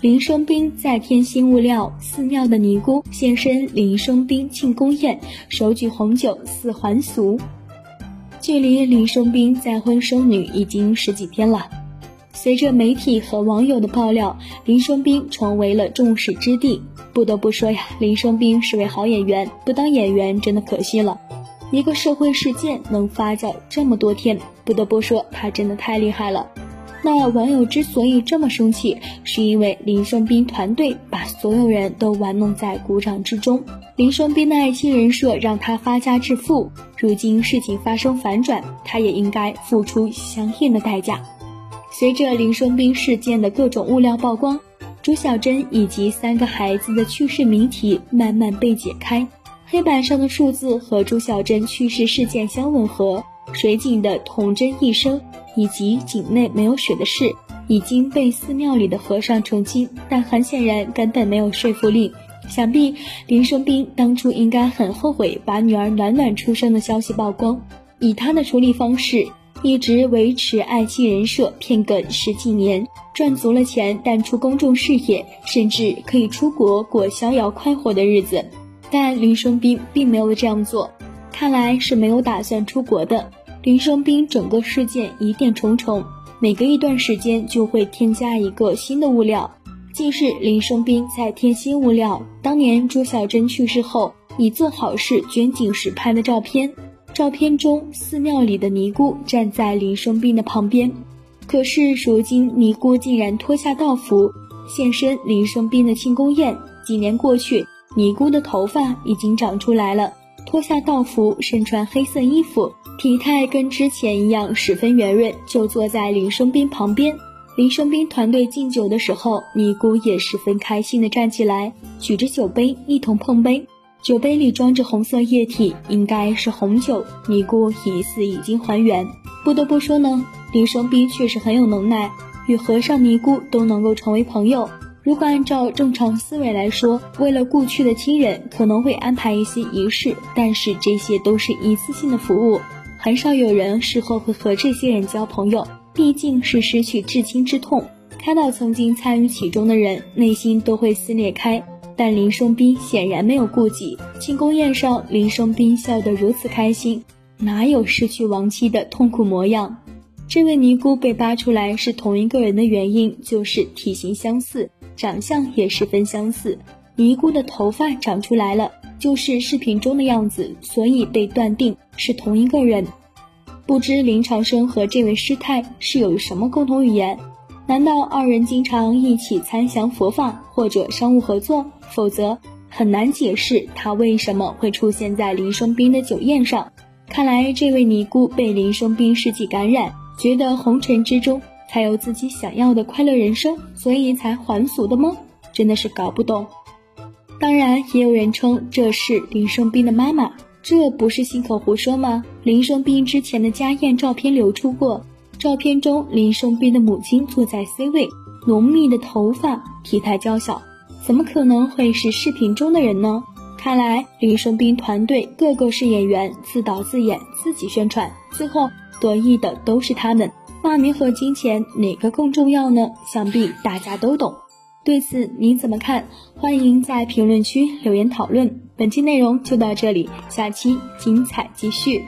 林生斌再添新物料，寺庙的尼姑现身林生斌庆功宴，手举红酒似还俗。距离林生斌再婚生女已经十几天了。随着媒体和网友的爆料，林生斌成为了众矢之的。不得不说呀，林生斌是位好演员，不当演员真的可惜了。一个社会事件能发酵这么多天，不得不说他真的太厉害了。那网友之所以这么生气，是因为林生斌团队把所有人都玩弄在鼓掌之中。林生斌的爱妻人设让他发家致富，如今事情发生反转，他也应该付出相应的代价。随着林生斌事件的各种物料曝光，朱小珍以及三个孩子的去世谜题慢慢被解开，黑板上的数字和朱小珍去世事件相吻合，水井的童真一生。以及井内没有水的事已经被寺庙里的和尚澄清，但很显然根本没有说服力。想必林生斌当初应该很后悔把女儿暖暖出生的消息曝光。以他的处理方式，一直维持爱妻人设骗梗十几年，赚足了钱淡出公众视野，甚至可以出国过逍遥快活的日子。但林生斌并没有这样做，看来是没有打算出国的。林生斌整个事件疑点重重，每隔一段时间就会添加一个新的物料。近日，林生斌在添新物料。当年朱小珍去世后，以做好事捐井时拍的照片，照片中寺庙里的尼姑站在林生斌的旁边。可是如今尼姑竟然脱下道服现身林生斌的庆功宴。几年过去，尼姑的头发已经长出来了，脱下道服，身穿黑色衣服。体态跟之前一样，十分圆润，就坐在林生斌旁边。林生斌团队敬酒的时候，尼姑也十分开心的站起来，举着酒杯一同碰杯。酒杯里装着红色液体，应该是红酒。尼姑疑似已经还原。不得不说呢，林生斌确实很有能耐，与和尚、尼姑都能够成为朋友。如果按照正常思维来说，为了故去的亲人，可能会安排一些仪式，但是这些都是一次性的服务。很少有人事后会和这些人交朋友，毕竟是失去至亲之痛。看到曾经参与其中的人，内心都会撕裂开。但林生斌显然没有顾忌。庆功宴上，林生斌笑得如此开心，哪有失去亡妻的痛苦模样？这位尼姑被扒出来是同一个人的原因，就是体型相似，长相也十分相似。尼姑的头发长出来了。就是视频中的样子，所以被断定是同一个人。不知林长生和这位师太是有什么共同语言？难道二人经常一起参详佛法或者商务合作？否则很难解释他为什么会出现在林生斌的酒宴上。看来这位尼姑被林生斌事迹感染，觉得红尘之中才有自己想要的快乐人生，所以才还俗的吗？真的是搞不懂。当然，也有人称这是林生斌的妈妈，这不是信口胡说吗？林生斌之前的家宴照片流出过，照片中林生斌的母亲坐在 C 位，浓密的头发，体态娇小，怎么可能会是视频中的人呢？看来林生斌团队个个是演员，自导自演，自己宣传，最后得意的都是他们。骂名和金钱哪个更重要呢？想必大家都懂。对此您怎么看？欢迎在评论区留言讨论。本期内容就到这里，下期精彩继续。